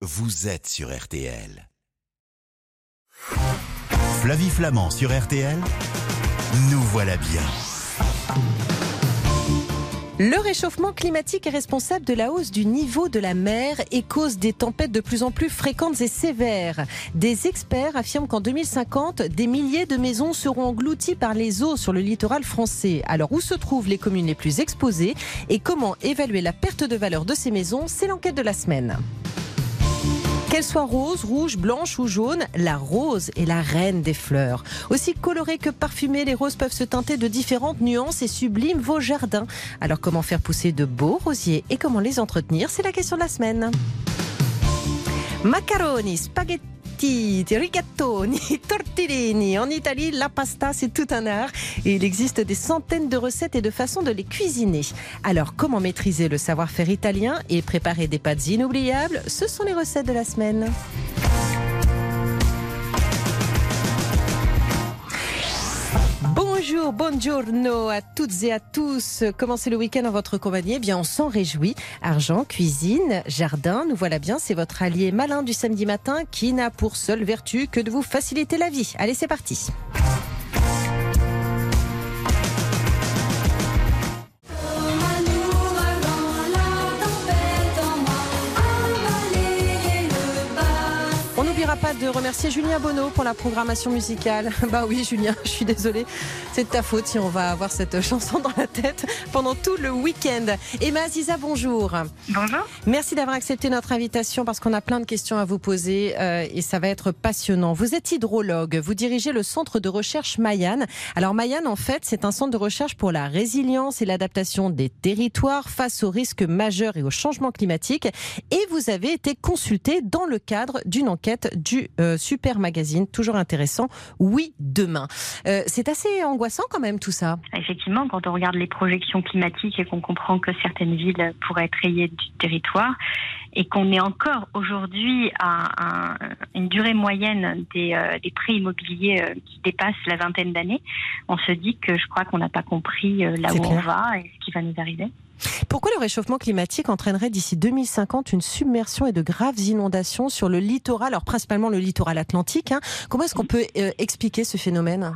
vous êtes sur RTL. Flavie Flamand sur RTL, nous voilà bien. Le réchauffement climatique est responsable de la hausse du niveau de la mer et cause des tempêtes de plus en plus fréquentes et sévères. Des experts affirment qu'en 2050, des milliers de maisons seront englouties par les eaux sur le littoral français. Alors où se trouvent les communes les plus exposées et comment évaluer la perte de valeur de ces maisons? C'est l'enquête de la semaine. Qu'elle soit rose, rouge, blanche ou jaune, la rose est la reine des fleurs. Aussi colorées que parfumées, les roses peuvent se teinter de différentes nuances et subliment vos jardins. Alors comment faire pousser de beaux rosiers et comment les entretenir? C'est la question de la semaine. Macaroni, spaghetti rigatoni, tortellini. En Italie, la pasta, c'est tout un art et il existe des centaines de recettes et de façons de les cuisiner. Alors, comment maîtriser le savoir-faire italien et préparer des pâtes inoubliables? Ce sont les recettes de la semaine. Bonjour, buongiorno à toutes et à tous. Commencez le week-end en votre compagnie? Eh bien, on s'en réjouit. Argent, cuisine, jardin, nous voilà bien. C'est votre allié malin du samedi matin qui n'a pour seule vertu que de vous faciliter la vie. Allez, c'est parti. N'oubliera pas de remercier Julien Bonneau pour la programmation musicale. Bah oui, Julien, je suis désolée. C'est de ta faute si on va avoir cette chanson dans la tête pendant tout le week-end. Emma Aziza, bonjour. Bonjour. Merci d'avoir accepté notre invitation parce qu'on a plein de questions à vous poser euh, et ça va être passionnant. Vous êtes hydrologue, vous dirigez le centre de recherche Mayan. Alors Mayan, en fait, c'est un centre de recherche pour la résilience et l'adaptation des territoires face aux risques majeurs et au changement climatique. Et vous avez été consulté dans le cadre d'une enquête du euh, Super Magazine, toujours intéressant. Oui, demain. Euh, c'est assez angoissant quand même tout ça. Effectivement, quand on regarde les projections climatiques et qu'on comprend que certaines villes pourraient être rayées du territoire et qu'on est encore aujourd'hui à, un- une durée moyenne des, euh, des prix immobiliers qui dépasse la vingtaine d'années, on se dit que je crois qu'on n'a pas compris là où on va et ce qui va nous arriver. Pourquoi le réchauffement climatique entraînerait d'ici 2050 une submersion et de graves inondations sur le littoral, alors principalement le littoral atlantique hein? Comment est-ce qu'on peut euh, expliquer ce phénomène?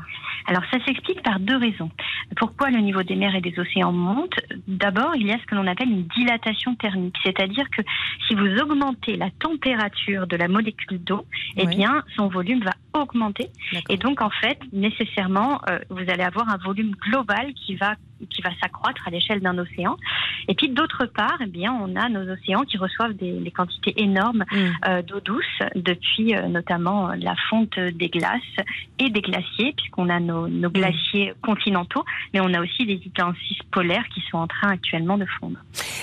Alors ça s'explique par deux raisons. Pourquoi le niveau des mers et des océans monte? D'abord, il y a ce que l'on appelle une dilatation thermique, c'est-à-dire que si vous augmentez la température de la molécule d'eau, eh Oui. bien son volume va augmenter et donc en fait nécessairement euh, vous allez avoir un volume global qui va qui va s'accroître à l'échelle d'un océan. Et puis d'autre part, eh bien on a nos océans qui reçoivent des, des quantités énormes Mm. euh, d'eau douce depuis euh, notamment la fonte des glaces et des glaciers, puisqu'on a nos, nos glaciers continentaux, mais on a aussi des itincis polaires qui sont en train actuellement de fondre.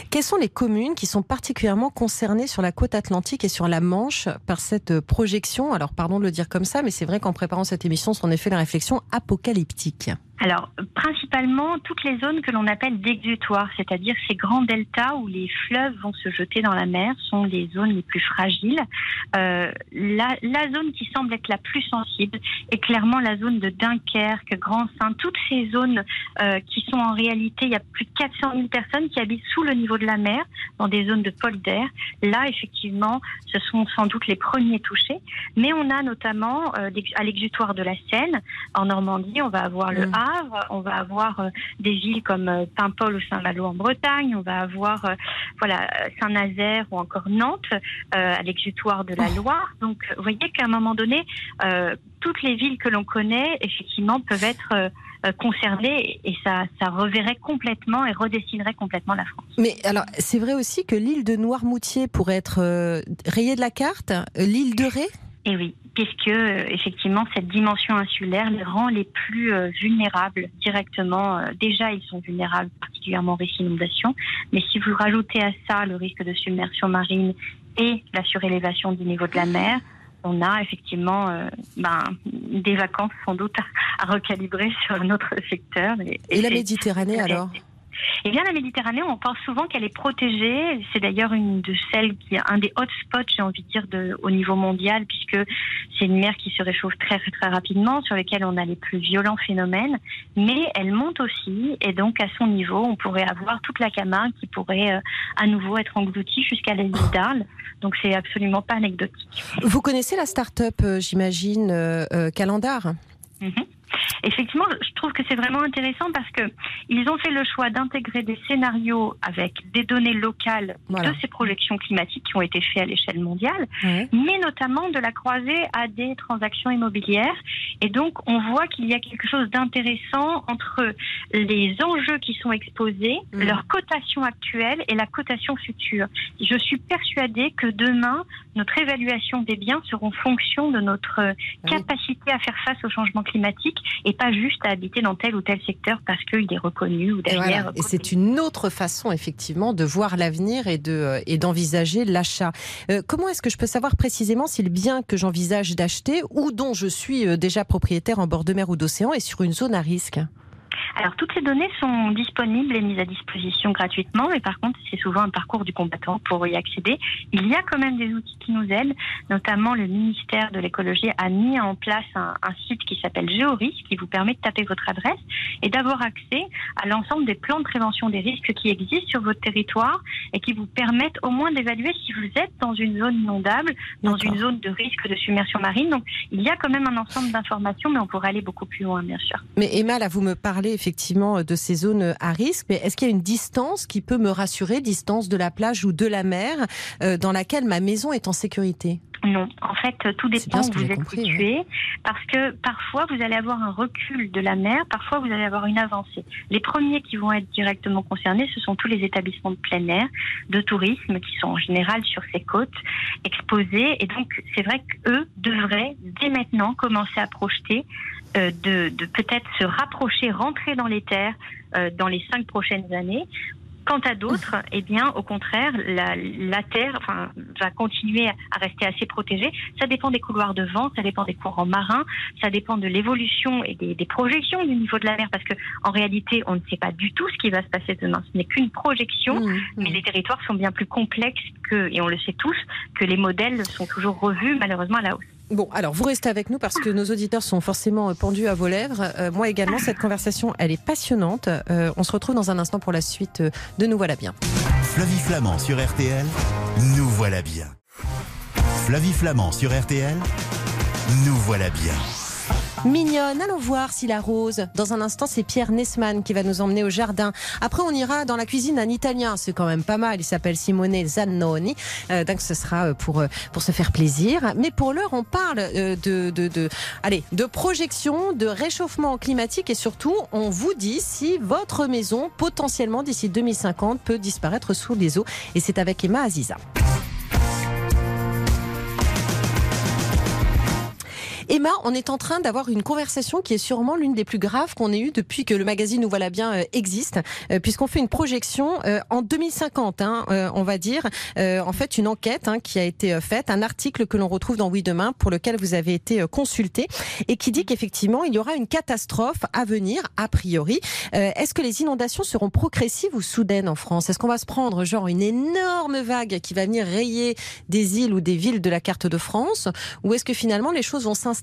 Quelles sont les communes qui sont particulièrement concernées sur la côte atlantique et sur la Manche par cette projection? Alors pardon de le dire comme ça, mais c'est vrai qu'en préparant cette émission, en effet la réflexion apocalyptique. Alors, principalement, toutes les zones que l'on appelle d'exutoire, c'est-à-dire ces grands deltas où les fleuves vont se jeter dans la mer, sont les zones les plus fragiles. Euh, la, la zone qui semble être la plus sensible est clairement la zone de Dunkerque, Grand Saint, toutes ces zones euh, qui sont en réalité, il y a plus de 400 000 personnes qui habitent sous le niveau de la mer, dans des zones de polder. Là, effectivement, ce sont sans doute les premiers touchés. Mais on a notamment, euh, à l'exutoire de la Seine, en Normandie, on va avoir le Mm. On va avoir euh, des villes comme euh, Paimpol ou Saint-Malo en Bretagne, on va avoir euh, voilà Saint-Nazaire ou encore Nantes à l'exutoire de la Oh. Loire. Donc, vous voyez qu'à un moment donné, toutes les villes que l'on connaît, effectivement, peuvent être concernées et ça, ça reverrait complètement et redessinerait complètement la France. Mais alors, c'est vrai aussi que l'île de Noirmoutier pourrait être euh, rayée de la carte, l'île de Ré? Et oui, puisque euh, effectivement cette dimension insulaire les rend les plus euh, vulnérables directement. Euh, déjà, ils sont vulnérables, particulièrement au risque d'inondation. Mais si vous rajoutez à ça le risque de submersion marine et la surélévation du niveau de la mer, on a effectivement euh, ben, des vacances sans doute à, à recalibrer sur notre secteur. Et la Méditerranée alors? Eh bien, la Méditerranée, on pense souvent qu'elle est protégée. C'est d'ailleurs une de celles qui est un des hotspots, j'ai envie de dire, de, au niveau mondial, puisque c'est une mer qui se réchauffe très, très rapidement, sur laquelle on a les plus violents phénomènes. Mais elle monte aussi, et donc à son niveau, on pourrait avoir toute la Camargue qui pourrait euh, à nouveau être engloutie jusqu'à l'île d'Arles. Donc c'est absolument pas anecdotique. Vous connaissez la start-up, euh, j'imagine, euh, euh, Calendar? Mhm. Effectivement, je trouve que c'est vraiment intéressant parce que ils ont fait le choix d'intégrer des scénarios avec des données locales Voilà. de ces projections climatiques qui ont été faites à l'échelle mondiale, Ouais. mais notamment de la croiser à des transactions immobilières. Et donc, on voit qu'il y a quelque chose d'intéressant entre les enjeux qui sont exposés, Mhm. leur cotation actuelle et la cotation future. Je suis persuadée que demain, notre évaluation des biens seront fonction de notre euh, oui. capacité à faire face au changement climatique et pas juste à habiter dans tel ou tel secteur parce qu'il est reconnu ou Et, derrière. voilà. Et c'est une autre façon, effectivement, de voir l'avenir et de euh, et d'envisager l'achat. Euh, comment est-ce que je peux savoir précisément si le bien que j'envisage d'acheter ou dont je suis déjà propriétaire en bord de mer ou d'océan est sur une zone à risque? Alors toutes ces données sont disponibles et mises à disposition gratuitement, mais par contre c'est souvent un parcours du combattant pour y accéder. Il y a quand même des outils qui nous aident, notamment le ministère de l'écologie a mis en place un, un site qui s'appelle Géorisque qui vous permet de taper votre adresse et d'avoir accès à l'ensemble des plans de prévention des risques qui existent sur votre territoire et qui vous permettent au moins d'évaluer si vous êtes dans une zone inondable, dans une zone de risque de submersion marine. Donc il y a quand même un ensemble d'informations, mais on pourrait aller beaucoup plus loin bien sûr. Mais Emma, là, vous me parlez effectivement de ces zones à risque, mais est-ce qu'il y a une distance qui peut me rassurer, distance de la plage ou de la mer, euh, dans laquelle ma maison est en sécurité? Non, en fait, euh, tout dépend où vous êtes compris, situé, parce que parfois vous allez avoir un recul de la mer, parfois vous allez avoir une avancée. Les premiers qui vont être directement concernés, ce sont tous les établissements de plein air, de tourisme, qui sont en général sur ces côtes exposées, et donc c'est vrai qu'eux devraient dès maintenant commencer à projeter euh, de, de peut-être se rapprocher, rentrer dans les terres euh, dans les cinq prochaines années. Quant à d'autres, eh bien, au contraire, la, la terre enfin, va continuer à rester assez protégée. Ça dépend des couloirs de vent, ça dépend des courants marins, ça dépend de l'évolution et des, des projections du niveau de la mer, parce que en réalité, on ne sait pas du tout ce qui va se passer demain. Ce n'est qu'une projection. Mmh, Mais mmh. les territoires sont bien plus complexes que, et on le sait tous, que les modèles sont toujours revus malheureusement à la hausse. Bon, alors vous restez avec nous parce que nos auditeurs sont forcément euh, pendus à vos lèvres. Euh, moi également, cette conversation, elle est passionnante. Euh, on se retrouve dans un instant pour la suite de Nous voilà bien. Flavie Flamand sur RTL, nous voilà bien. Flavie Flamand sur RTL, nous voilà bien. Mignonne, allons voir si la rose. Dans un instant, c'est Pierre Nesman qui va nous emmener au jardin. Après, on ira dans la cuisine d'un Italien. C'est quand même pas mal. Il s'appelle Simone Zannoni. Euh, donc, ce sera euh, pour euh, pour se faire plaisir. Mais pour l'heure, on parle euh, de, de de allez de projection, de réchauffement climatique et surtout, on vous dit si votre maison potentiellement d'ici 2050 peut disparaître sous les eaux. Et c'est avec Emma Aziza. Emma, on est en train d'avoir une conversation qui est sûrement l'une des plus graves qu'on ait eues depuis que le magazine Nous voilà bien euh, existe, euh, puisqu'on fait une projection euh, en 2050, hein, on va dire, en fait une enquête hein, qui a été faite, un article que l'on retrouve dans Oui Demain, pour lequel vous avez été consulté, et qui dit qu'effectivement il y aura une catastrophe à venir, a priori. Est-ce que les inondations seront progressives ou soudaines en France? Est-ce qu'on va se prendre genre une énorme vague qui va venir rayer des îles ou des villes de la carte de France, ou est-ce que finalement les choses vont s'installer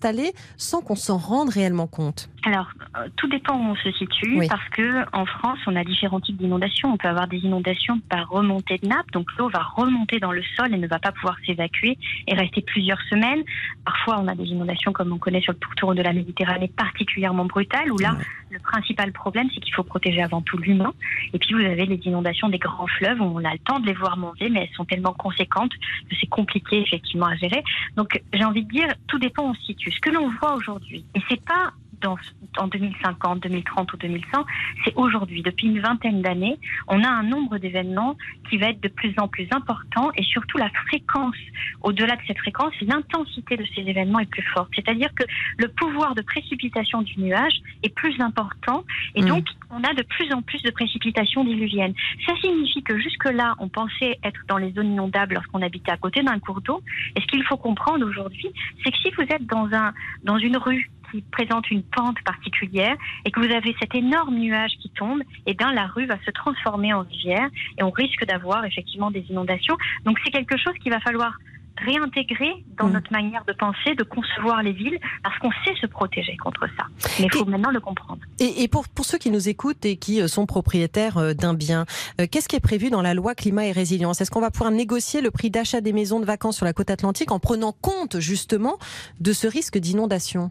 sans qu'on s'en rende réellement compte Alors, euh, tout dépend où on se situe, Oui. parce que en France, on a différents types d'inondations. On peut avoir des inondations par remontée de nappe, donc l'eau va remonter dans le sol et ne va pas pouvoir s'évacuer et rester plusieurs semaines. Parfois, on a des inondations comme on connaît sur le pourtour de la Méditerranée, particulièrement brutales, où là. Le principal problème, c'est qu'il faut protéger avant tout l'humain. Et puis, vous avez les inondations des grands fleuves, on a le temps de les voir monter, mais elles sont tellement conséquentes que c'est compliqué effectivement à gérer. Donc, j'ai envie de dire, tout dépend où on se situe. Ce que l'on voit aujourd'hui, et c'est pas dans, en 2050, 2030 ou 2100, c'est aujourd'hui. Depuis une vingtaine d'années, on a un nombre d'événements qui va être de plus en plus important et surtout la fréquence. Au-delà de cette fréquence, l'intensité de ces événements est plus forte. C'est-à-dire que le pouvoir de précipitation du nuage est plus important et Mm. donc on a de plus en plus de précipitations diluviennes. Ça signifie que jusque-là, on pensait être dans les zones inondables lorsqu'on habitait à côté d'un cours d'eau. Et ce qu'il faut comprendre aujourd'hui, c'est que si vous êtes dans, un, dans une rue qui présente une pente particulière et que vous avez cet énorme nuage qui tombe, et eh bien la rue va se transformer en rivière et on risque d'avoir effectivement des inondations. Donc c'est quelque chose qu'il va falloir réintégrer dans mm. notre manière de penser, de concevoir les villes, parce qu'on sait se protéger contre ça. Mais il faut maintenant le comprendre. Et, pour, pour, ceux qui nous écoutent et qui euh, sont propriétaires euh, d'un bien, euh, qu'est-ce qui est prévu dans la loi climat et résilience? Est-ce qu'on va pouvoir négocier le prix d'achat des maisons de vacances sur la côte atlantique en prenant compte justement de ce risque d'inondation?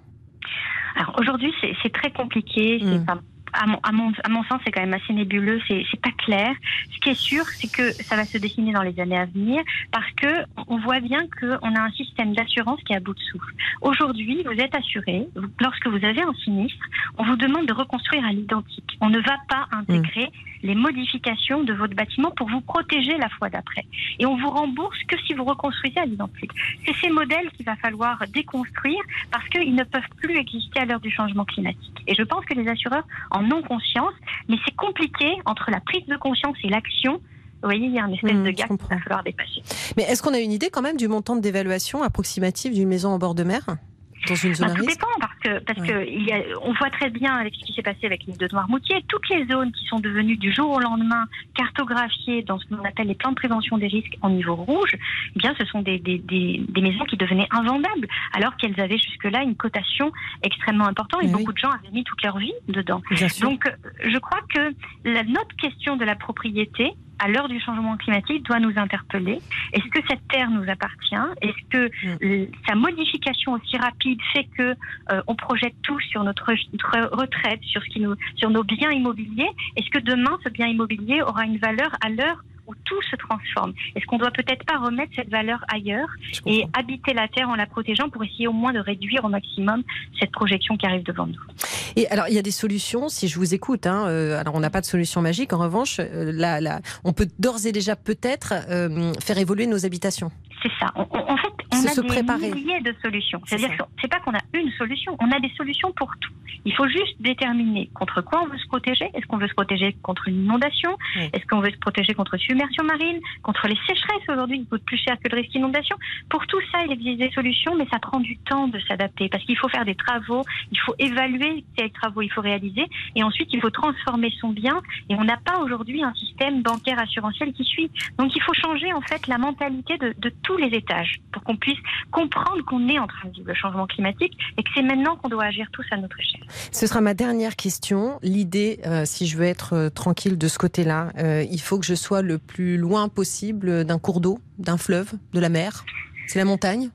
Alors aujourd'hui, c'est très compliqué. C'est mm à mon, à mon, à mon sens, c'est quand même assez nébuleux, c'est pas clair. Ce qui est sûr, c'est que ça va se dessiner dans les années à venir parce que on voit bien qu'on a un système d'assurance qui est à bout de souffle. Aujourd'hui, vous êtes assuré, lorsque vous avez un sinistre, on vous demande de reconstruire à l'identique. On ne va pas intégrer les modifications de votre bâtiment pour vous protéger la fois d'après. Et on vous rembourse que si vous reconstruisez à l'identique. C'est ces modèles qu'il va falloir déconstruire parce qu'ils ne peuvent plus exister à l'heure du changement climatique. Et je pense que les assureurs en ont conscience, mais c'est compliqué entre la prise de conscience et l'action. Vous voyez, il y a une espèce mmh, de gap qu'il va falloir dépasser. Mais est-ce qu'on a une idée quand même du montant d'évaluation approximative d'une maison en bord de mer dans une zone bah, Tout dépend parce que parce que il y a, on voit très bien avec ce qui s'est passé avec l'île de Noirmoutier, toutes les zones qui sont devenues du jour au lendemain cartographiées dans ce qu'on appelle les plans de prévention des risques en niveau rouge, eh bien ce sont des, des, des, des, maisons qui devenaient invendables alors qu'elles avaient jusque-là une cotation extrêmement importante et, beaucoup de gens avaient mis toute leur vie dedans. Donc je crois que la, notre question de la propriété à l'heure du changement climatique, doit nous interpeller. Est-ce que cette terre nous appartient? Est-ce que mm. sa modification aussi rapide fait que euh, on projette tout sur notre, notre, retraite, sur ce qui nous, sur nos biens immobiliers? Est-ce que demain ce bien immobilier aura une valeur à l'heure où tout se transforme. Est-ce qu'on doit peut-être pas remettre cette valeur ailleurs et habiter la Terre en la protégeant pour essayer au moins de réduire au maximum cette projection qui arrive devant nous? Et alors, il y a des solutions, si je vous écoute. Hein, euh, alors, on n'a pas de solution magique. En revanche, euh, là, on peut d'ores et déjà peut-être euh, faire évoluer nos habitations. C'est ça. en fait, on a des milliers de solutions. C'est-à-dire que c'est pas qu'on a une solution, on a des solutions pour tout. Il faut juste déterminer contre quoi on veut se protéger. Est-ce qu'on veut se protéger contre une inondation? Est-ce qu'on veut se protéger contre submersion marine? Contre les sécheresses aujourd'hui, qui coûtent plus cher que le risque d'inondation Pour tout ça, il existe des solutions, mais ça prend du temps de s'adapter parce qu'il faut faire des travaux, il faut évaluer quels travaux il faut réaliser et ensuite il faut transformer son bien. Et on n'a pas aujourd'hui un système bancaire assurantiel qui suit. Donc il faut changer en fait la mentalité de, de tous les étages pour qu'on puisse comprendre qu'on est en train de vivre le changement climatique et que c'est maintenant qu'on doit agir tous à notre échelle. Ce sera ma dernière question. L'idée, euh, si je veux être euh, tranquille de ce côté-là, euh, il faut que je sois le plus loin possible d'un cours d'eau, d'un fleuve, de la mer. C'est la montagne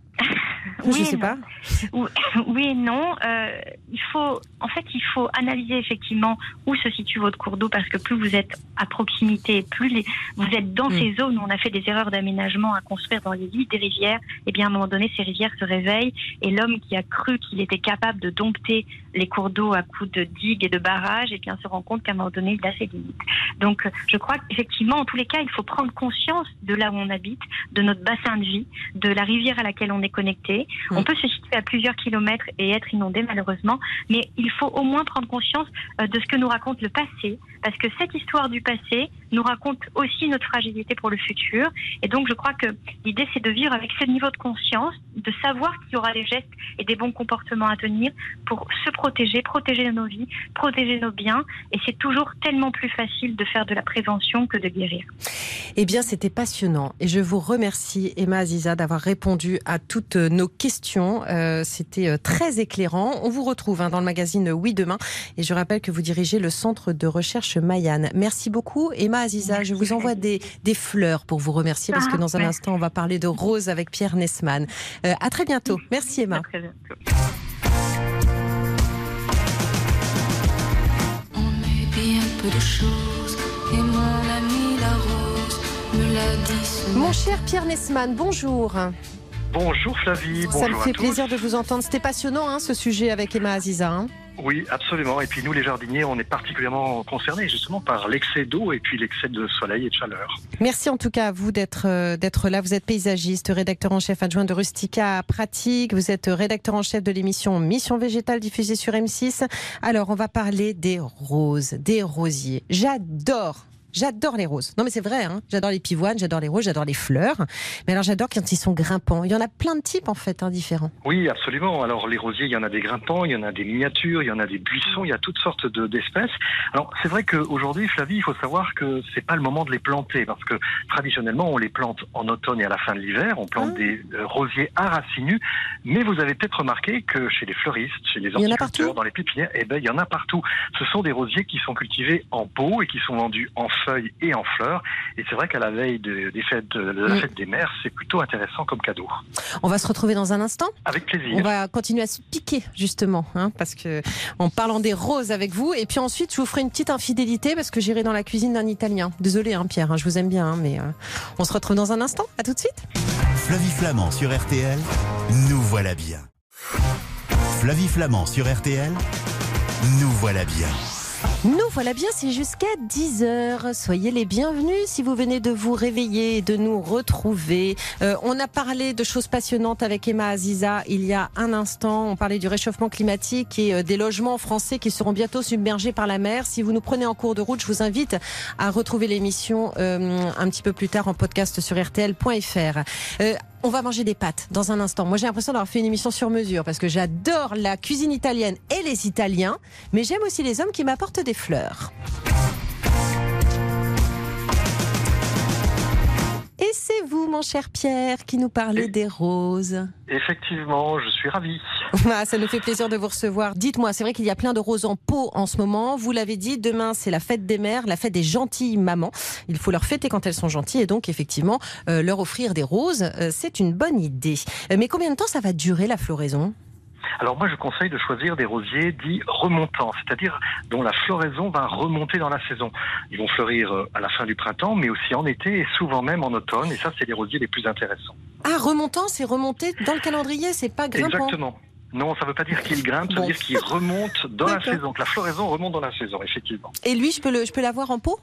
oui, je sais pas. Oui et non. Euh, il faut, en fait, il faut analyser effectivement où se situe votre cours d'eau parce que plus vous êtes à proximité, plus les, vous êtes dans mm. ces zones où on a fait des erreurs d'aménagement à construire dans les lits des rivières. Et eh bien, à un moment donné, ces rivières se réveillent et l'homme qui a cru qu'il était capable de dompter les cours d'eau à coups de digues et de barrages, et bien, se rend compte qu'à un moment donné, il a ses limites. Donc, je crois qu'effectivement, en tous les cas, il faut prendre conscience de là où on habite, de notre bassin de vie, de la rivière à laquelle on est connecté. Mm. On peut se situer à plusieurs kilomètres et être inondé malheureusement, mais il faut au moins prendre conscience euh, de ce que nous raconte le passé, parce que cette histoire du passé nous raconte aussi notre fragilité pour le futur. Et donc je crois que l'idée c'est de vivre avec ce niveau de conscience, de savoir qu'il y aura des gestes et des bons comportements à tenir pour se protéger, protéger nos vies, protéger nos biens. Et c'est toujours tellement plus facile de faire de la prévention que de guérir. Eh bien c'était passionnant et je vous remercie Emma Aziza d'avoir répondu à toutes nos questions. Euh, c'était euh, très éclairant. On vous retrouve hein, dans le magazine Oui Demain et je rappelle que vous dirigez le centre de recherche Mayane. Merci beaucoup Emma Aziza. Je vous envoie des, des, fleurs pour vous remercier parce que dans un instant on va parler de rose avec Pierre Nesman. Euh, à très bientôt. Merci Emma. très bientôt. On est bien peu de choses et mon ami la rose me l'a dit. Mon cher Pierre Nesman, bonjour. Bonjour Flavie. Ça me fait plaisir de vous entendre. C'était passionnant hein, ce sujet avec Emma Aziza. Hein. Oui, absolument. Et puis nous, les jardiniers, on est particulièrement concernés justement par l'excès d'eau et puis l'excès de soleil et de chaleur. Merci en tout cas à vous d'être euh, d'être là. Vous êtes paysagiste, rédacteur en chef adjoint de Rustica Pratique. Vous êtes rédacteur en chef de l'émission Mission végétale diffusée sur M6. Alors, on va parler des roses, des rosiers. J'adore J'adore les roses. Non mais c'est vrai, hein. j'adore les pivoines, j'adore les roses, j'adore les fleurs. Mais alors j'adore quand ils sont grimpants. Il y en a plein de types en fait, hein, différents. Oui, absolument. Alors les rosiers, il y en a des grimpants, il y en a des miniatures, il y en a des buissons, il y a toutes sortes de- d'espèces. Alors c'est vrai qu'aujourd'hui, Flavie, il faut savoir que c'est pas le moment de les planter parce que traditionnellement on les plante en automne et à la fin de l'hiver. On plante Ah. des euh, rosiers à racines nues. Mais vous avez peut-être remarqué que chez les fleuristes, chez les horticulteurs, dans les pépinières, eh ben il y en a partout. Ce sont des rosiers qui sont cultivés en pot et qui sont vendus en feuilles et en fleurs. Et c'est vrai qu'à la veille de, des fêtes, de la Mm. fête des mères, c'est plutôt intéressant comme cadeau. On va se retrouver dans un instant. Avec plaisir. On va continuer à se piquer justement, hein, parce que en parlant des roses avec vous, et puis ensuite je vous ferai une petite infidélité parce que j'irai dans la cuisine d'un Italien. Désolé, hein, Pierre, hein, je vous aime bien, hein, mais euh, on se retrouve dans un instant. À tout de suite. Flavie Flamand sur RTL, nous voilà bien. Flavie Flamand sur RTL, nous voilà bien. Nous voilà bien, c'est jusqu'à 10h. Soyez les bienvenus si vous venez de vous réveiller et de nous retrouver. Euh, on a parlé de choses passionnantes avec Emma Aziza il y a un instant. On parlait du réchauffement climatique et euh, des logements français qui seront bientôt submergés par la mer. Si vous nous prenez en cours de route, je vous invite à retrouver l'émission euh, un petit peu plus tard en podcast sur rtl.fr. On va manger des pâtes dans un instant. Moi, j'ai l'impression d'avoir fait une émission sur mesure parce que j'adore la cuisine italienne et les Italiens, mais j'aime aussi les hommes qui m'apportent des fleurs. Et c'est vous, mon cher Pierre, qui nous parlez Et- des roses. Effectivement, je suis ravi. Ah, ça nous fait plaisir de vous recevoir. Dites-moi, c'est vrai qu'il y a plein de roses en pot en ce moment. Vous l'avez dit, demain c'est la fête des mères, la fête des gentilles mamans. Il faut leur fêter quand elles sont gentilles et donc effectivement euh, leur offrir des roses, euh, c'est une bonne idée. Euh, mais combien de temps ça va durer la floraison? Alors moi, je conseille de choisir des rosiers dits remontants, c'est-à-dire dont la floraison va remonter dans la saison. Ils vont fleurir euh, à la fin du printemps, mais aussi en été et souvent même en automne. Et ça, c'est les rosiers les plus intéressants. Ah, remontant, c'est remonté dans le calendrier, c'est pas grimpant. Exactement. Non, ça ne veut pas dire qu'il grimpe, ça Bon. veut dire qu'il remonte dans la saison. Que la floraison remonte dans la saison, effectivement. Et lui, je peux le, je peux l'avoir en pot?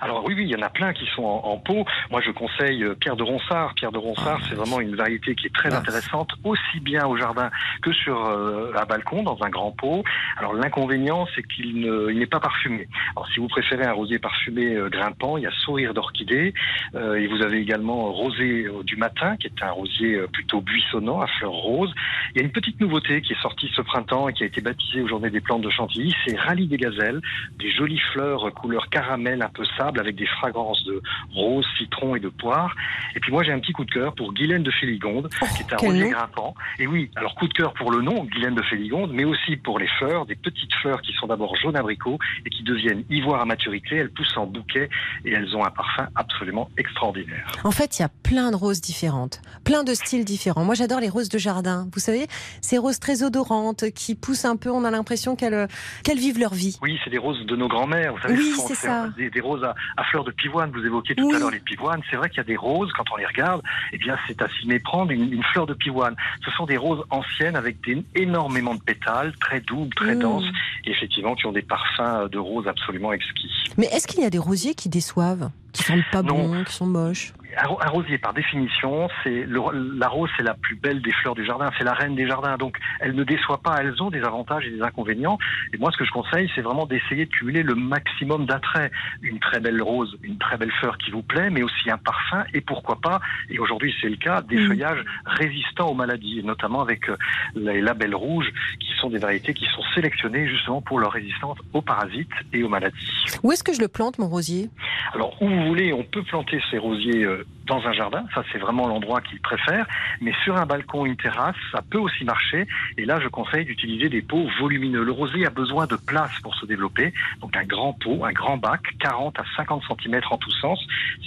Alors oui, oui, il y en a plein qui sont en, en pot. Moi, je conseille euh, Pierre de Ronsard. Pierre de Ronsard, c'est vraiment une variété qui est très Ah. intéressante, aussi bien au jardin que sur euh, un balcon, dans un grand pot. Alors l'inconvénient, c'est qu'il ne- il n'est pas parfumé. Alors si vous préférez un rosier parfumé euh, grimpant, il y a Sourire d'orchidée. Et vous avez également Rosé du matin, qui est un rosier plutôt buissonnant, à fleurs roses. Il y a une petite nouveauté qui est sortie ce printemps et qui a été baptisée aux Journées des plantes de Chantilly, c'est Rallye des gazelles, des jolies fleurs couleur caramel un peu sable avec des fragrances de rose, citron et de poire. Et puis moi j'ai un petit coup de cœur pour Guylaine de Féligonde, qui est un rosier grimpant. Et oui, alors coup de cœur pour le nom, Guylaine de Féligonde, mais aussi pour les fleurs, des petites fleurs qui sont d'abord jaune abricot et qui deviennent ivoire à maturité. Elles poussent en bouquet et elles ont un parfum absolument extraordinaire. En fait, il y a plein de roses différentes, plein de styles différents. Moi, j'adore les roses de jardin. Vous savez, ces roses très odorantes qui poussent un peu, on a l'impression qu'elles qu'elles vivent leur vie. Oui, c'est des roses de nos grands-mères. Vous savez, Oui, c'est ces- ça. Des, des roses à, à fleurs de pivoine. Vous évoquiez tout Oui. à l'heure les pivoines. C'est vrai qu'il y a des roses, quand on les regarde, eh bien, c'est à s'y méprendre une, une fleur de pivoine. Ce sont des roses anciennes avec des, énormément de pétales, très doubles, très Mmh. denses, et effectivement, qui ont des parfums de roses absolument exquis. Mais est-ce qu'il y a des rosiers qui déçoivent, qui sentent pas Non. bon, qui sont moches? Un, ro- un rosier, par définition, c'est la rose, c'est la plus belle des fleurs du jardin, c'est la reine des jardins. Donc, elle ne déçoit pas. Elles ont des avantages et des inconvénients. Et moi, ce que je conseille, c'est vraiment d'essayer de cumuler le maximum d'attraits. Une très belle rose, une très belle fleur qui vous plaît, mais aussi un parfum et pourquoi pas. Et aujourd'hui, c'est le cas des Mhm. feuillages résistants aux maladies, notamment avec euh, les labels rouges, qui sont des variétés qui sont sélectionnées justement pour leur résistance aux parasites et aux maladies. Où est-ce que je le plante, mon rosier? Alors, où vous voulez, on peut planter ces rosiers uh, dans un jardin, ça c'est vraiment l'endroit qu'ils préfèrent, mais sur un balcon, une terrasse, ça peut aussi marcher. Et là, je conseille d'utiliser des pots volumineux. Le rosier a besoin de place pour se développer, donc un grand pot, un grand bac, 40 à 50 cm en tous sens,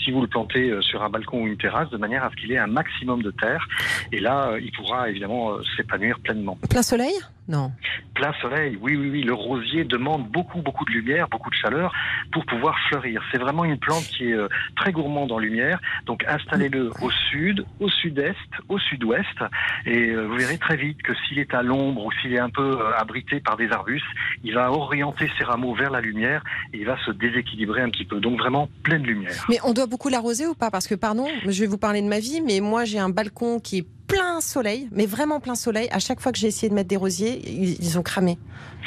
si vous le plantez euh, sur un balcon ou une terrasse, de manière à ce qu'il ait un maximum de terre. Et là, euh, il pourra évidemment euh, s'épanouir pleinement. Plein soleil? Non. Plein soleil, oui, oui, oui. Le rosier demande beaucoup, beaucoup de lumière, beaucoup de chaleur pour pouvoir fleurir. C'est vraiment une plante qui est très gourmande en lumière. Donc installez-le au sud, au sud-est, au sud-ouest. Et euh, vous verrez très vite que s'il est à l'ombre ou s'il est un peu euh, abrité par des arbustes, il va orienter ses rameaux vers la lumière et il va se déséquilibrer un petit peu. Donc vraiment pleine lumière. Mais on doit beaucoup l'arroser ou pas? Parce que, pardon, je vais vous parler de ma vie, mais moi j'ai un balcon qui est plein soleil, mais vraiment plein soleil. À chaque fois que j'ai essayé de mettre des rosiers, ils, ont cramé.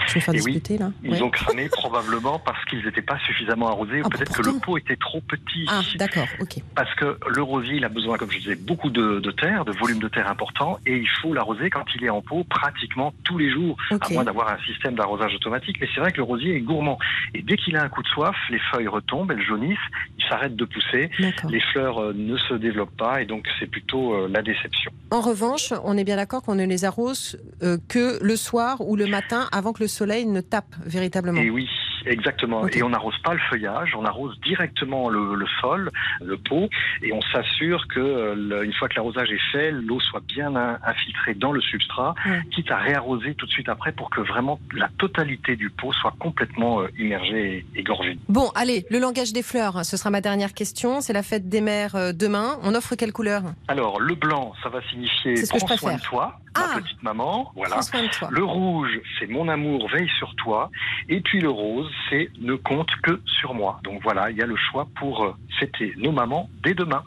Je vais me faire Et discuter oui, là. Ils Ouais. ont cramé probablement parce qu'ils n'étaient pas suffisamment arrosés ou Ah, peut-être que le pot était trop petit. Ah, d'accord, ok. Parce que le rosier, il a besoin, comme je disais, beaucoup de, de terre, de volume de terre important, et il faut l'arroser quand il est en pot pratiquement tous les jours, à moins d'avoir un système d'arrosage automatique. Mais c'est vrai que le rosier est gourmand. Et dès qu'il a un coup de soif, les feuilles retombent, elles jaunissent, il s'arrête de pousser, les fleurs euh, ne se développent pas, et donc c'est plutôt euh, la déception. En revanche, on est bien d'accord qu'on ne les arrose euh, que le soir ou le matin avant que le soleil ne tape véritablement. Exactement. Et on n'arrose pas le feuillage, on arrose directement le, le sol, le pot, et on s'assure que euh, le- une fois que l'arrosage est fait, l'eau soit bien in- infiltrée dans le substrat, Ouais. quitte à réarroser tout de suite après pour que vraiment la totalité du pot soit complètement euh, immergée et, et gorgée. Bon, allez, le langage des fleurs, ce sera ma dernière question. C'est la fête des mères euh, demain. On offre quelle couleur? Alors le blanc, ça va signifier ce que je prends soin de toi, Ah. ma petite maman, voilà. Prends soin de toi. Le rouge, c'est mon amour veille sur toi. Et puis le rose, c'est ne compte que sur moi. Donc voilà, il y a le choix pour euh, fêter nos mamans dès demain.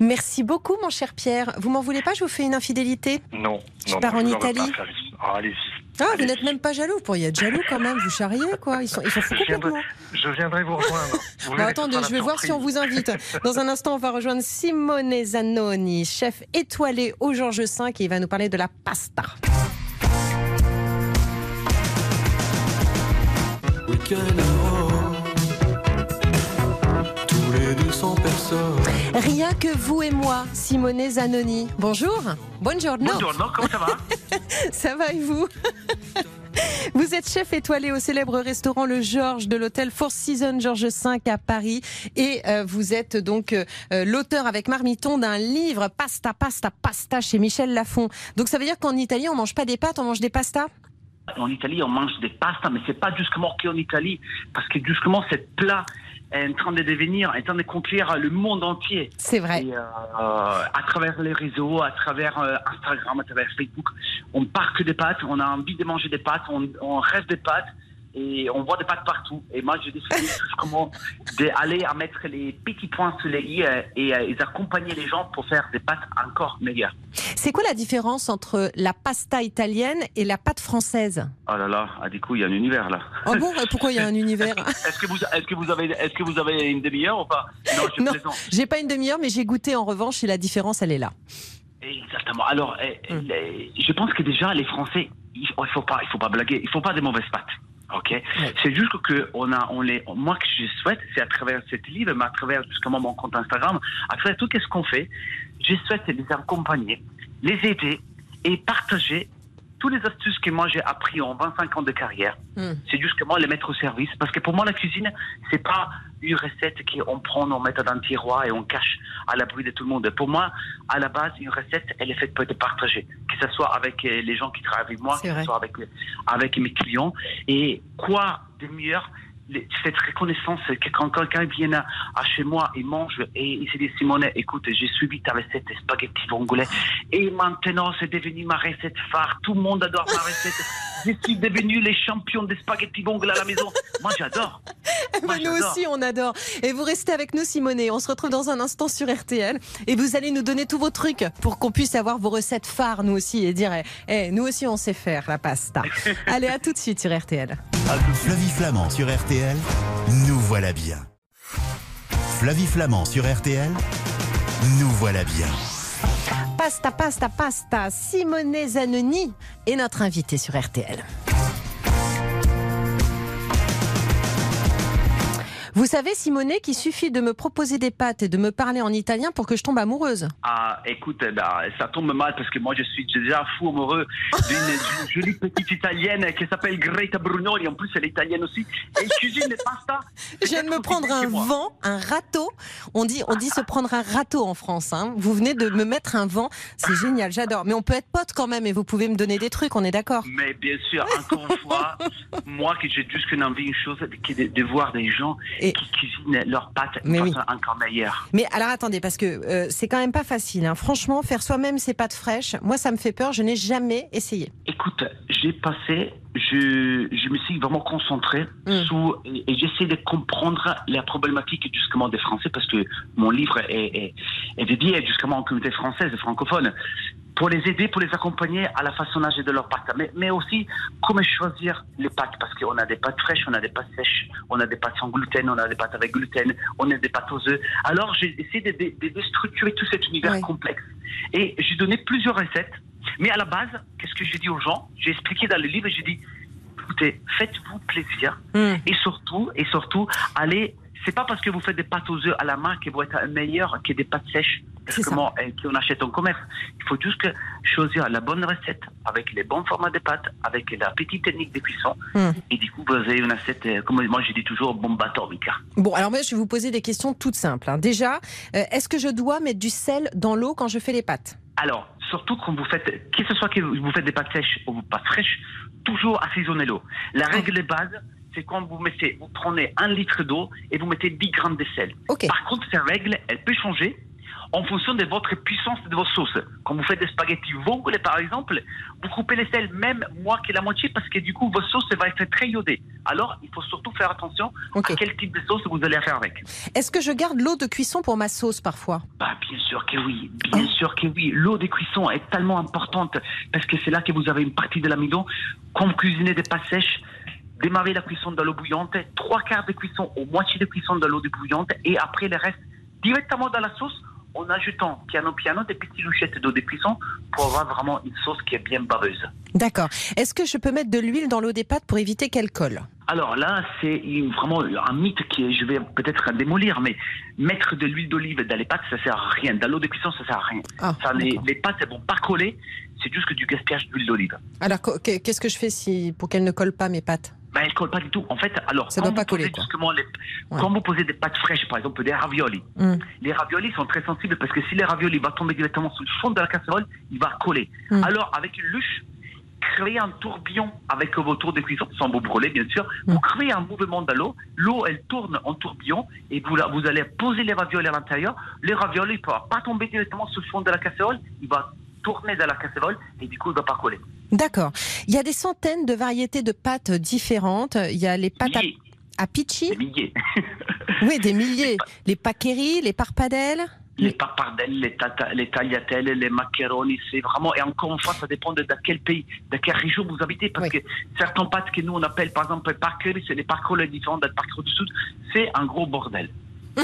Merci beaucoup, mon cher Pierre. Vous m'en voulez pas Je vous fais une infidélité? Non, Je non, pars non, en Italie. Ah, allez-y. Ah, vous n'êtes même pas jaloux. Vous pourriez être jaloux quand même. Vous charriez, quoi. Ils sont, ils sont fous Je viendrai, complètement. je viendrai vous rejoindre. Vous Bon, verrez, attendez, je vais voir si on vous invite. Dans un instant, on va rejoindre Simone Zanoni, chef étoilé au Georges V, et il va nous parler de la pasta. Rien que vous et moi, Simone Zanoni. Bonjour. Buongiorno. Buongiorno, comment ça va Ça va et vous Vous êtes chef étoilé au célèbre restaurant Le Georges de l'hôtel Four Seasons Georges V à Paris et euh, vous êtes donc euh, euh, l'auteur avec Marmiton d'un livre Pasta, Pasta, Pasta chez Michel Lafon. Donc ça veut dire qu'en Italie on mange pas des pâtes, on mange des pastas? En Italie, on mange des pastas, mais c'est pas justement qu'en Italie, parce que justement, cette plat est en train de devenir, est en train de conquérir le monde entier. C'est vrai. Et, euh, à travers les réseaux, à travers euh, Instagram, à travers Facebook, on part que des pâtes, on a envie de manger des pâtes, on, on rêve des pâtes. Et on voit des pâtes partout. Et moi, j'ai décidé justement d'aller à mettre les petits points sur les i euh, et, euh, et d'accompagner les gens pour faire des pâtes encore meilleures. C'est quoi la différence entre la pasta italienne et la pâte française? Oh là là, ah, du coup, il y a un univers là. Oh bon? Pourquoi il y a un univers? Est-ce que vous, est-ce que vous avez, est-ce que vous avez une demi-heure ou pas? Non, je Non. J'ai pas une demi-heure, mais j'ai goûté en revanche et la différence elle est là. Exactement. Alors, euh, Hmm. les- je pense que déjà les Français, il faut, il faut pas, il faut pas blaguer, il faut pas des mauvaises pâtes. Ok? C'est juste que on a, on les, moi que je souhaite, c'est à travers cet livre, mais à travers justement mon compte Instagram, à travers tout ce qu'on fait, je souhaite les accompagner, les aider et partager toutes les astuces que moi j'ai appris en 25 ans de carrière. Hmm. C'est justement les mettre au service. Parce que pour moi, la cuisine, c'est pas une recette qu'on prend, on met dans un tiroir et on cache à l'abri de tout le monde. Pour moi, à la base, une recette, elle est faite pour être partagée. Que ce soit avec euh, les gens qui travaillent avec moi, que ce soit avec, avec mes clients. Et quoi de mieux les- cette reconnaissance que quand quelqu'un vient à, à chez moi et mange et il se dit Simone écoute j'ai suivi ta recette des spaghettis vongolais et maintenant c'est devenu ma recette phare tout le monde adore ma recette je suis devenu les champions des spaghettis vongolais à la maison moi j'adore Bah, Moi, nous aussi, on adore. Et vous restez avec nous, Simone. On se retrouve dans un instant sur RTL. Et vous allez nous donner tous vos trucs pour qu'on puisse avoir vos recettes phares, nous aussi, et dire, eh, eh, nous aussi, on sait faire la pasta. allez, à tout de suite sur RTL. Flavie Flamand sur RTL, nous voilà bien. Flavie Flamand sur RTL, nous voilà bien. Pasta, pasta, pasta. Simone Zanoni est notre invitée sur RTL. Vous savez, Simone, qu'il suffit de me proposer des pâtes et de me parler en italien pour que je tombe amoureuse. ah écoute eh ben, ça tombe mal parce que moi je suis déjà fou amoureux d'une jolie petite italienne qui s'appelle Greta Brunoni en plus elle est italienne aussi elle cuisine des pastas Je viens de me prendre un vent, un râteau. On dit, on dit se prendre un râteau en France. hein. Vous venez de me mettre un vent. C'est génial, j'adore. Mais on peut être potes quand même et vous pouvez me donner des trucs, on est d'accord Mais bien sûr, encore une fois, moi que j'ai juste une envie, une chose, qui est de, de voir des gens Et- qui cuisinent leurs pâtes oui. encore meilleure. Mais alors attendez, parce que euh, c'est quand même pas facile. hein. Franchement, faire soi-même ses pâtes fraîches, moi ça me fait peur. Je n'ai jamais essayé. Écoute, j'ai passé, je, je me suis vraiment concentré sur, et, et j'essaie de comprendre la problématique justement des Français parce que mon livre est, est, est dédié justement aux communautés françaises et francophones. Pour les aider, pour les accompagner à la façonnage de leurs pâtes. Mais, mais aussi, comment choisir les pâtes Parce qu'on a des pâtes fraîches, on a des pâtes sèches, on a des pâtes sans gluten, on a des pâtes avec gluten, on a des pâtes aux œufs. Alors, j'ai essayé de, de- de structurer tout cet univers complexe. Et j'ai donné plusieurs recettes. Mais à la base, qu'est-ce que j'ai dit aux gens? J'ai expliqué dans le livre, j'ai dit, écoutez, faites-vous plaisir. Hmm. Et surtout, et surtout, allez. C'est pas parce que vous faites des pâtes aux œufs à la main qu'elles vont être meilleures que des pâtes sèches qu'on achète en commerce. Il faut juste que choisir la bonne recette avec les bons formats de pâtes, avec la petite technique de cuisson. Hmm. Et du coup, vous avez une assiette, euh, comme moi j'ai dit toujours, bombe atomique. Bon, alors moi, je vais vous poser des questions toutes simples. hein. Déjà, euh, est-ce que je dois mettre du sel dans l'eau quand je fais les pâtes? Alors, surtout quand vous faites, que ce soit que vous faites des pâtes sèches ou des pâtes fraîches, toujours assaisonner l'eau. La règle de base, c'est quand vous mettez, vous prenez un litre d'eau et vous mettez 10 grammes de sel. Par contre, cette règle, elle peut changer en fonction de votre puissance de votre sauce. Quand vous faites des spaghettis vongole, par exemple, vous coupez les sels même moins que la moitié parce que du coup, votre sauce va être très iodée. Alors, il faut surtout faire attention à quel type de sauce vous allez faire avec. Est-ce que je garde l'eau de cuisson pour ma sauce parfois? Bah, bien sûr que oui, bien sûr que oui. L'eau de cuisson est tellement importante parce que c'est là que vous avez une partie de l'amidon. Quand vous cuisinez des pâtes sèches, démarrez la cuisson dans l'eau bouillante, trois quarts de cuisson ou moitié de cuisson dans l'eau bouillante et après le reste directement dans la sauce en ajoutant piano piano des petites louchettes d'eau de cuisson pour avoir vraiment une sauce qui est bien baveuse. D'accord. Est-ce que je peux mettre de l'huile dans l'eau des pâtes pour éviter qu'elle colle? Alors là, c'est vraiment un mythe qui est, je vais peut-être démolir, mais mettre de l'huile d'olive dans les pâtes, ça sert à rien. Dans l'eau de cuisson, ça sert à rien. Ah, Ça, les, pâtes, elles vont pas coller. C'est juste que du gaspillage d'huile d'olive. Alors, que- qu'est-ce que je fais si, pour qu'elles ne collent pas mes pâtes? Ben, elles collent pas du tout. En fait, alors, Ça quand doit pas vous coller, quoi. justement les- Ouais. quand vous posez des pâtes fraîches, par exemple des raviolis, Hmm. les raviolis sont très sensibles parce que si les raviolis vont tomber directement sur le fond de la casserole, il va coller. Hmm. Alors, avec une luche, créez un tourbillon avec vos tours de cuisson, sans vous brûler bien sûr. Hmm. Vous créez un mouvement dans l'eau, l'eau elle tourne en tourbillon et vous, vous allez poser les raviolis à l'intérieur. Les raviolis ne pourront pas tomber directement sur le fond de la casserole, il va tourner dans la casserole et du coup il ne va pas coller. D'accord. Il y a des centaines de variétés de pâtes différentes. Il y a les pâtes à, Milliers, à des milliers. Oui, des milliers. Les paqueris, les parpadelles. les pappardelles, les, tata, les tagliatelles, les macaronis, c'est vraiment, et encore une fois, ça dépend de, de quel pays, de quelle région vous habitez, parce Oui. que certains pâtes que nous on appelle par exemple parkeries, c'est les parcours les différents des parcours du Sud, c'est un gros bordel.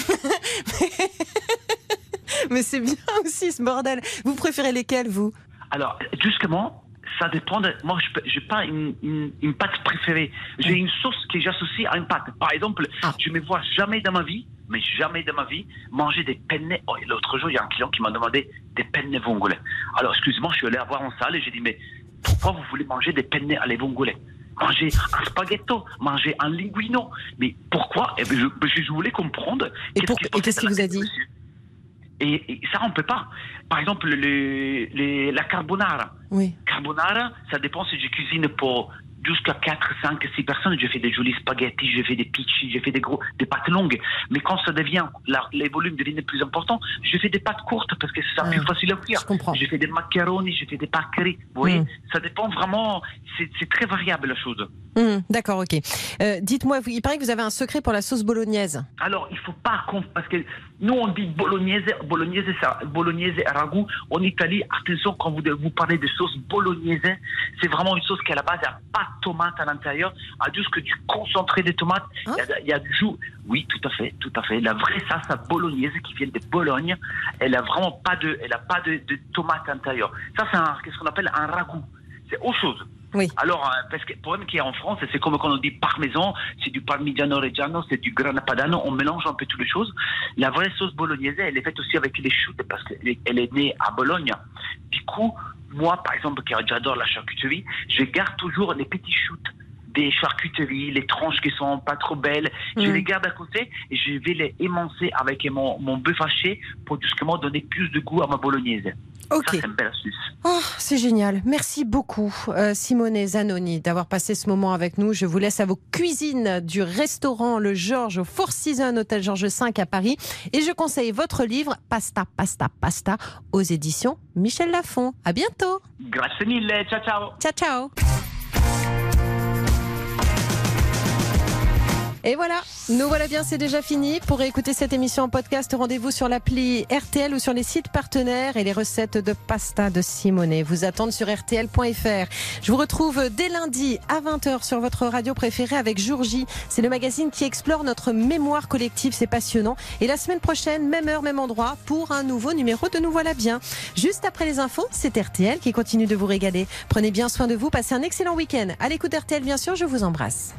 Mais c'est bien aussi ce bordel. Vous préférez lesquels, vous? Alors, justement, ça dépend de. Moi, je n'ai pas une, une, une pâte préférée. J'ai une sauce que j'associe à une pâte. Par exemple, Ah. je me vois jamais dans ma vie, mais jamais dans ma vie, manger des penne. Oh, L'autre jour, il y a un client qui m'a demandé des penne vongole. Alors, excuse-moi, je suis allé voir en salle et j'ai dit, mais pourquoi vous voulez manger des penne à les vongole Manger un spaghetto, manger un linguino. Mais pourquoi? Eh ben, je, je voulais comprendre. Et pour- qu'est-ce qu'il vous a dit? monsieur. Et, et ça, on peut pas. Par exemple, les, les- la carbonara. Oui. Carbonara, ça dépend si je cuisine pour jusqu'à 4, 5, 6 personnes. Je fais des jolis spaghettis, je fais des pichis, je fais des gros, des pâtes longues. Mais quand ça devient, la- les volumes deviennent de plus importants, je fais des pâtes courtes parce que c'est Ah, plus facile à cuire. je comprends. Je fais des macaronis, je fais des pâqueries. Vous voyez, Mm. ça dépend vraiment, c'est très variable la chose. Hum, D'accord, ok. Euh, Dites-moi, il paraît que vous avez un secret pour la sauce bolognaise. Alors, il faut pas parce que nous on dit bolognaise, bolognaise, ça, bolognaise et ragoût. En Italie, attention quand vous vous parlez de sauce bolognaise, c'est vraiment une sauce qui à la base n'a pas de tomate à l'intérieur, a juste que du concentré de tomates. Hein Il y a- a du jus. Oui, tout à fait, tout à fait. La vraie sauce à bolognaise qui vient de Bologne, elle a vraiment pas de, elle a pas de, de tomate à l'intérieur. Ça c'est qu'est-ce qu'on appelle un ragoût. C'est autre chose. Oui. Alors, euh, parce que le problème qu'il y a en France, c'est comme quand on dit parmesan, c'est du parmigiano reggiano, c'est du grana padano, on mélange un peu toutes les choses. La vraie sauce bolognaise, elle est faite aussi avec les choux, parce qu'elle est, elle est née à Bologne. Du coup, moi, par exemple, qui j'adore la charcuterie, je garde toujours les petits choux des charcuteries, les tranches qui sont pas trop belles, je Mm. les garde à côté et je vais les émancer avec mon, mon bœuf haché pour justement donner plus de goût à ma bolognaise. Ok. Ça, c'est une belle astuce. Oh, c'est génial. Merci beaucoup, euh, Simone Zanoni, d'avoir passé ce moment avec nous. Je vous laisse à vos cuisines du restaurant Le Georges au Four Seasons Hôtel Georges V à Paris. Et je conseille votre livre Pasta, Pasta, Pasta aux éditions Michel Lafon. À bientôt. Grazie mille, ciao ciao Ciao, ciao. Et voilà, nous voilà bien, c'est déjà fini. Pour écouter cette émission en podcast, rendez-vous sur l'appli RTL ou sur les sites partenaires et les recettes de pasta de Simone vous attendent sur rtl.fr. Je vous retrouve dès lundi à 20h sur votre radio préférée avec Jour. C'est le magazine qui explore notre mémoire collective, c'est passionnant. Et la semaine prochaine, même heure, même endroit, pour un nouveau numéro de Nous voilà bien. Juste après les infos, c'est RTL qui continue de vous régaler. Prenez bien soin de vous, passez un excellent week-end. À l'écoute RTL, bien sûr, je vous embrasse.